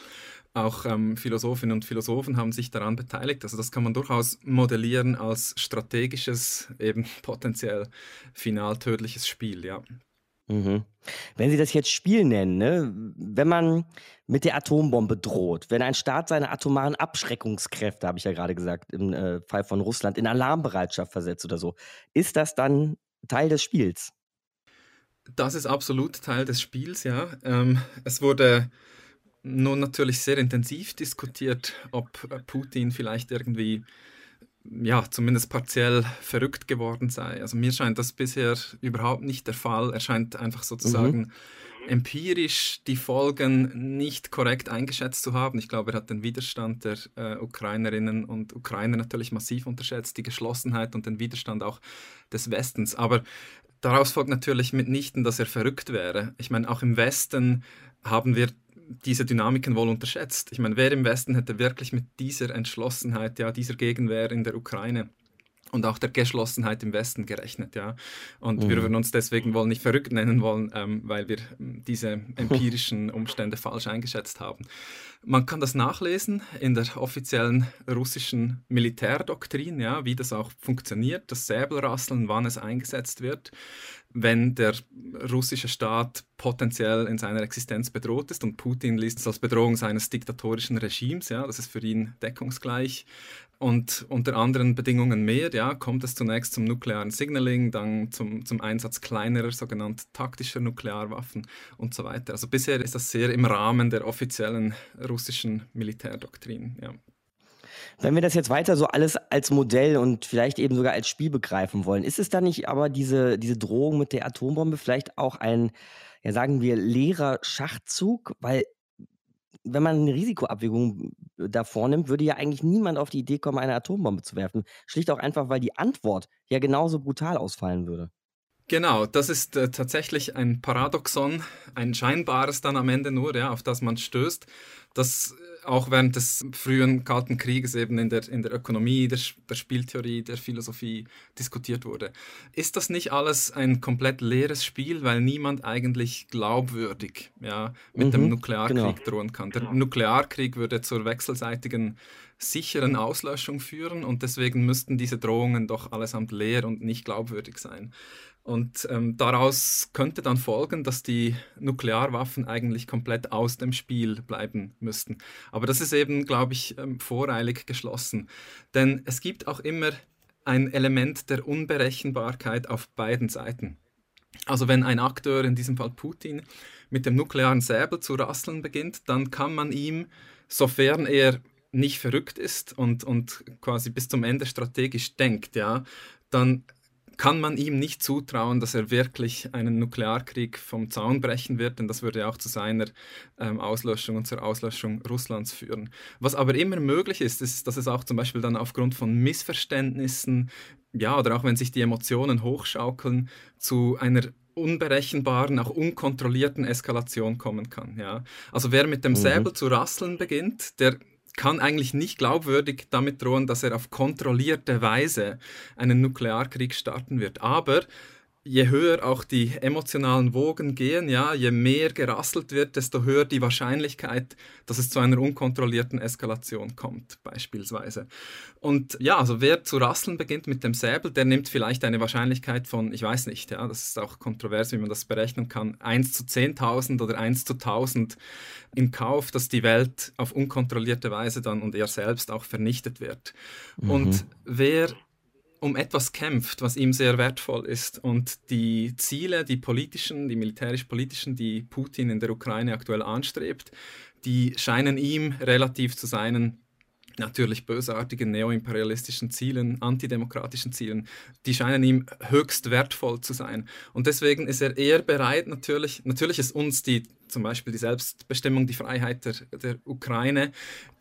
auch ähm, Philosophinnen und Philosophen haben sich daran beteiligt. Also das kann man durchaus modellieren als strategisches, eben potenziell final tödliches Spiel, ja. Mhm. Wenn Sie das jetzt Spiel nennen, ne? wenn man mit der Atombombe droht, wenn ein Staat seine atomaren Abschreckungskräfte, habe ich ja gerade gesagt, im äh, Fall von Russland, in Alarmbereitschaft versetzt oder so, ist das dann Teil des Spiels? Das ist absolut Teil des Spiels, ja. Ähm, es wurde nun natürlich sehr intensiv diskutiert, ob Putin vielleicht irgendwie ja, zumindest partiell verrückt geworden sei. Also mir scheint das bisher überhaupt nicht der Fall. Er scheint einfach sozusagen mhm empirisch die Folgen nicht korrekt eingeschätzt zu haben. Ich glaube, er hat den Widerstand der äh, Ukrainerinnen und Ukrainer natürlich massiv unterschätzt, die Geschlossenheit und den Widerstand auch des Westens. Aber daraus folgt natürlich mitnichten, dass er verrückt wäre. Ich meine, auch im Westen haben wir diese Dynamiken wohl unterschätzt. Ich meine, wer im Westen hätte wirklich mit dieser Entschlossenheit, ja, dieser Gegenwehr in der Ukraine und auch der Geschlossenheit im Westen gerechnet, ja. Und mhm. wir würden uns deswegen wohl nicht verrückt nennen wollen, ähm, weil wir ähm, diese empirischen (laughs) Umstände falsch eingeschätzt haben. Man kann das nachlesen in der offiziellen russischen Militärdoktrin, ja, wie das auch funktioniert, das Säbelrasseln, wann es eingesetzt wird wenn der russische Staat potenziell in seiner Existenz bedroht ist und Putin liest es als Bedrohung seines diktatorischen Regimes, ja, das ist für ihn deckungsgleich. Und unter anderen Bedingungen mehr, ja, kommt es zunächst zum nuklearen Signaling, dann zum, zum Einsatz kleinerer, sogenannter taktischer Nuklearwaffen und so weiter. Also bisher ist das sehr im Rahmen der offiziellen russischen Militärdoktrin. Ja. Wenn wir das jetzt weiter so alles als Modell und vielleicht eben sogar als Spiel begreifen wollen, ist es da nicht aber diese, diese Drohung mit der Atombombe vielleicht auch ein, ja sagen wir, leerer Schachzug? Weil wenn man eine Risikoabwägung äh, da vornimmt, würde ja eigentlich niemand auf die Idee kommen, eine Atombombe zu werfen. Schlicht auch einfach, weil die Antwort ja genauso brutal ausfallen würde. Genau, das ist äh, tatsächlich ein Paradoxon, ein scheinbares dann am Ende nur, ja, auf das man stößt, das auch während des frühen Kalten Krieges eben in der, in der Ökonomie, der, der Spieltheorie, der Philosophie diskutiert wurde. Ist das nicht alles ein komplett leeres Spiel, weil niemand eigentlich glaubwürdig ja, mit mhm, dem Nuklearkrieg genau. drohen kann? Der Nuklearkrieg würde zur wechselseitigen sicheren Auslöschung führen und deswegen müssten diese Drohungen doch allesamt leer und nicht glaubwürdig sein. Und ähm, daraus könnte dann folgen, dass die Nuklearwaffen eigentlich komplett aus dem Spiel bleiben müssten. Aber das ist eben, glaube ich, ähm, voreilig geschlossen. Denn es gibt auch immer ein Element der Unberechenbarkeit auf beiden Seiten. Also wenn ein Akteur, in diesem Fall Putin, mit dem nuklearen Säbel zu rasseln beginnt, dann kann man ihm, sofern er nicht verrückt ist und, und quasi bis zum Ende strategisch denkt, ja, dann kann man ihm nicht zutrauen, dass er wirklich einen Nuklearkrieg vom Zaun brechen wird, denn das würde auch zu seiner ähm, Auslöschung und zur Auslöschung Russlands führen. Was aber immer möglich ist, ist, dass es auch zum Beispiel dann aufgrund von Missverständnissen, ja, oder auch wenn sich die Emotionen hochschaukeln, zu einer unberechenbaren, auch unkontrollierten Eskalation kommen kann. Ja. Also wer mit dem mhm. Säbel zu rasseln beginnt, der kann eigentlich nicht glaubwürdig damit drohen, dass er auf kontrollierte Weise einen Nuklearkrieg starten wird. Aber je höher auch die emotionalen Wogen gehen, ja, je mehr gerasselt wird, desto höher die Wahrscheinlichkeit, dass es zu einer unkontrollierten Eskalation kommt, beispielsweise. Und ja, also wer zu rasseln beginnt mit dem Säbel, der nimmt vielleicht eine Wahrscheinlichkeit von, ich weiß nicht, ja, das ist auch kontrovers, wie man das berechnen kann, 1 zu 10.000 oder 1 zu 1.000 in Kauf, dass die Welt auf unkontrollierte Weise dann und er selbst auch vernichtet wird. Mhm. Und wer um etwas kämpft, was ihm sehr wertvoll ist. Und die Ziele, die politischen, die militärisch-politischen, die Putin in der Ukraine aktuell anstrebt, die scheinen ihm relativ zu seinen natürlich bösartigen neoimperialistischen Zielen, antidemokratischen Zielen, die scheinen ihm höchst wertvoll zu sein. Und deswegen ist er eher bereit, natürlich, natürlich ist uns die zum Beispiel die Selbstbestimmung, die Freiheit der, der Ukraine,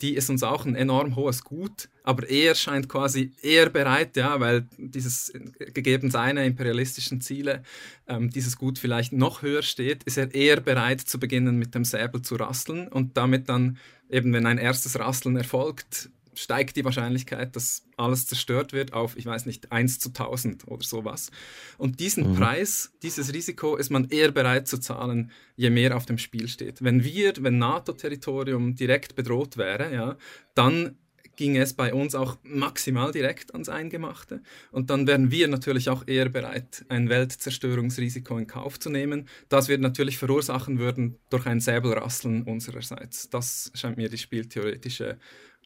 die ist uns auch ein enorm hohes Gut, aber er scheint quasi eher bereit, ja, weil dieses gegeben seine imperialistischen Ziele, ähm, dieses Gut vielleicht noch höher steht, ist er eher bereit zu beginnen mit dem Säbel zu rasseln und damit dann eben wenn ein erstes Rasseln erfolgt, steigt die Wahrscheinlichkeit, dass alles zerstört wird auf, ich weiß nicht, 1 zu 1000 oder sowas. Und diesen mhm. Preis, dieses Risiko ist man eher bereit zu zahlen, je mehr auf dem Spiel steht. Wenn wir, wenn NATO-Territorium direkt bedroht wäre, ja, dann ging es bei uns auch maximal direkt ans Eingemachte. Und dann wären wir natürlich auch eher bereit, ein Weltzerstörungsrisiko in Kauf zu nehmen, das wir natürlich verursachen würden durch ein Säbelrasseln unsererseits. Das scheint mir die spieltheoretische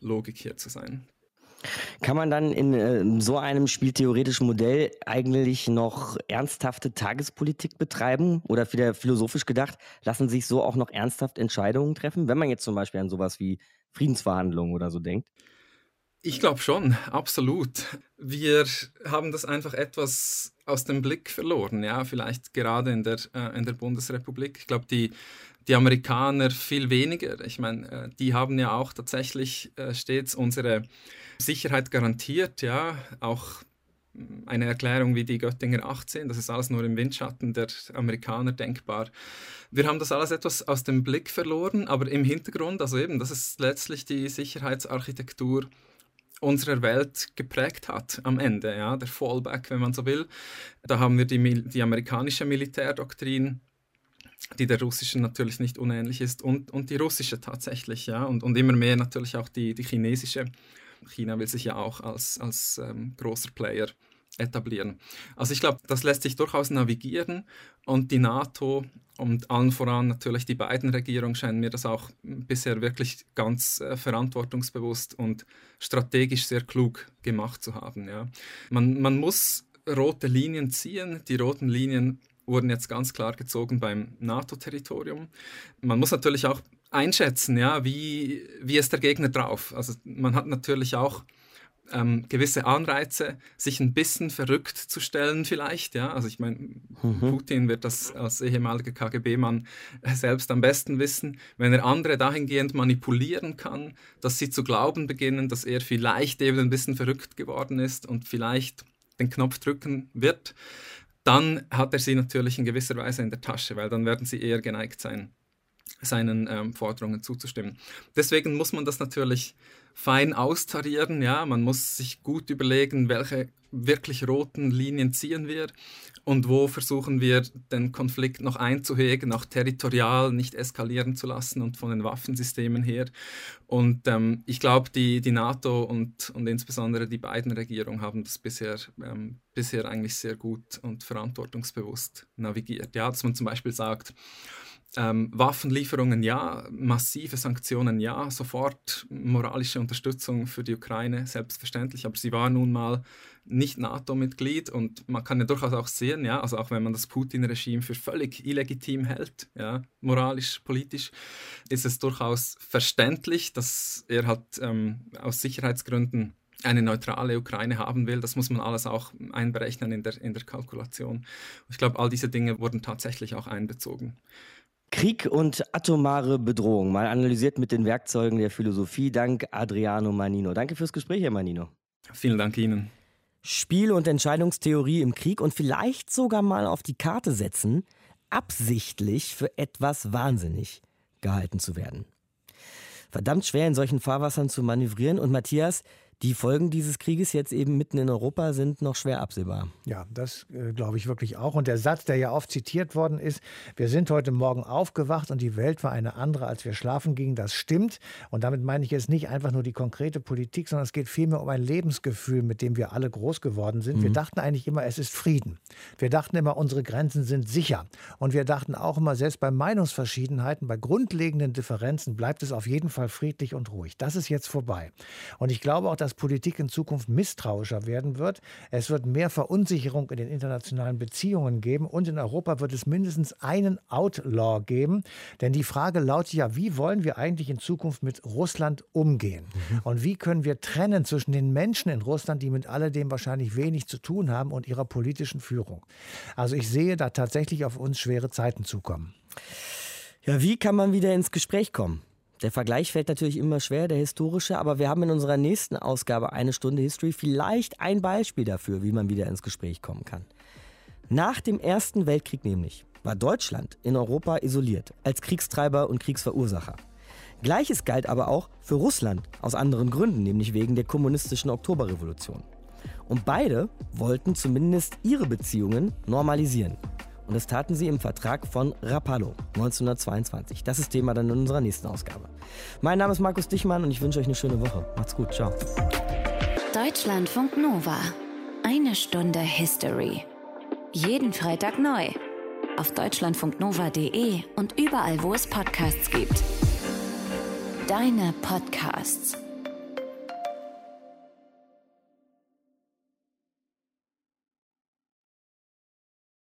Logik hier zu sein. Kann man dann in äh, so einem spieltheoretischen Modell eigentlich noch ernsthafte Tagespolitik betreiben? Oder wieder philosophisch gedacht, lassen sich so auch noch ernsthaft Entscheidungen treffen, wenn man jetzt zum Beispiel an sowas wie Friedensverhandlungen oder so denkt? Ich glaube schon, absolut. Wir haben das einfach etwas aus dem Blick verloren, ja, vielleicht gerade in der, äh, in der Bundesrepublik. Ich glaube, die, die Amerikaner viel weniger. Ich meine, äh, die haben ja auch tatsächlich äh, stets unsere Sicherheit garantiert, ja, auch eine Erklärung wie die Göttinger 18, das ist alles nur im Windschatten der Amerikaner denkbar. Wir haben das alles etwas aus dem Blick verloren, aber im Hintergrund, also eben, das ist letztlich die Sicherheitsarchitektur unserer Welt geprägt hat am Ende, ja, der Fallback, wenn man so will. Da haben wir die, die amerikanische Militärdoktrin, die der russischen natürlich nicht unähnlich ist und, und die russische tatsächlich, ja, und, und immer mehr natürlich auch die, die chinesische. China will sich ja auch als, als ähm, großer Player etablieren. Also ich glaube, das lässt sich durchaus navigieren und die NATO und allen voran natürlich die beiden Regierungen scheinen mir das auch bisher wirklich ganz äh, verantwortungsbewusst und strategisch sehr klug gemacht zu haben. Ja. Man, man muss rote Linien ziehen. Die roten Linien wurden jetzt ganz klar gezogen beim NATO-Territorium. Man muss natürlich auch einschätzen, ja, wie, wie ist der Gegner drauf. Also man hat natürlich auch ähm, gewisse Anreize, sich ein bisschen verrückt zu stellen vielleicht. Ja? Also ich meine, mhm. Putin wird das als ehemaliger KGB-Mann selbst am besten wissen. Wenn er andere dahingehend manipulieren kann, dass sie zu glauben beginnen, dass er vielleicht eben ein bisschen verrückt geworden ist und vielleicht den Knopf drücken wird, dann hat er sie natürlich in gewisser Weise in der Tasche, weil dann werden sie eher geneigt sein, seinen ähm, Forderungen zuzustimmen. Deswegen muss man das natürlich fein austarieren. Ja, man muss sich gut überlegen, welche wirklich roten Linien ziehen wir und wo versuchen wir, den Konflikt noch einzuhegen, auch territorial nicht eskalieren zu lassen und von den Waffensystemen her. Und ähm, ich glaube, die, die NATO und, und insbesondere die beiden Regierungen haben das bisher, ähm, bisher eigentlich sehr gut und verantwortungsbewusst navigiert. Ja, dass man zum Beispiel sagt, ähm, Waffenlieferungen ja, massive Sanktionen ja, sofort moralische Unterstützung für die Ukraine, selbstverständlich, aber sie war nun mal nicht NATO-Mitglied und man kann ja durchaus auch sehen, ja, also auch wenn man das Putin-Regime für völlig illegitim hält, ja, moralisch, politisch, ist es durchaus verständlich, dass er halt ähm, aus Sicherheitsgründen eine neutrale Ukraine haben will. Das muss man alles auch einberechnen in der, in der Kalkulation. Ich glaube, all diese Dinge wurden tatsächlich auch einbezogen. Krieg und atomare Bedrohung, mal analysiert mit den Werkzeugen der Philosophie. Dank Adriano Manino. Danke fürs Gespräch, Herr Manino. Vielen Dank Ihnen. Spiel- und Entscheidungstheorie im Krieg und vielleicht sogar mal auf die Karte setzen, absichtlich für etwas wahnsinnig gehalten zu werden. Verdammt schwer in solchen Fahrwassern zu manövrieren und Matthias, die Folgen dieses Krieges jetzt eben mitten in Europa sind noch schwer absehbar. Ja, das äh, glaube ich wirklich auch. Und der Satz, der ja oft zitiert worden ist, wir sind heute Morgen aufgewacht und die Welt war eine andere, als wir schlafen gingen, das stimmt. Und damit meine ich jetzt nicht einfach nur die konkrete Politik, sondern es geht vielmehr um ein Lebensgefühl, mit dem wir alle groß geworden sind. Mhm. Wir dachten eigentlich immer, es ist Frieden. Wir dachten immer, unsere Grenzen sind sicher. Und wir dachten auch immer, selbst bei Meinungsverschiedenheiten, bei grundlegenden Differenzen bleibt es auf jeden Fall friedlich und ruhig. Das ist jetzt vorbei. Und ich glaube auch, dass dass Politik in Zukunft misstrauischer werden wird. Es wird mehr Verunsicherung in den internationalen Beziehungen geben und in Europa wird es mindestens einen Outlaw geben. Denn die Frage lautet ja, wie wollen wir eigentlich in Zukunft mit Russland umgehen? Mhm. Und wie können wir trennen zwischen den Menschen in Russland, die mit alledem wahrscheinlich wenig zu tun haben, und ihrer politischen Führung? Also ich sehe da tatsächlich auf uns schwere Zeiten zukommen. Ja, wie kann man wieder ins Gespräch kommen? Der Vergleich fällt natürlich immer schwer, der historische, aber wir haben in unserer nächsten Ausgabe eine Stunde History vielleicht ein Beispiel dafür, wie man wieder ins Gespräch kommen kann. Nach dem Ersten Weltkrieg nämlich war Deutschland in Europa isoliert als Kriegstreiber und Kriegsverursacher. Gleiches galt aber auch für Russland aus anderen Gründen, nämlich wegen der kommunistischen Oktoberrevolution. Und beide wollten zumindest ihre Beziehungen normalisieren. Und das taten sie im Vertrag von Rapallo 1922. Das ist Thema dann in unserer nächsten Ausgabe. Mein Name ist Markus Dichmann und ich wünsche euch eine schöne Woche. Macht's gut. Ciao. Deutschlandfunk Nova. Eine Stunde History. Jeden Freitag neu. Auf deutschlandfunknova.de und überall, wo es Podcasts gibt. Deine Podcasts.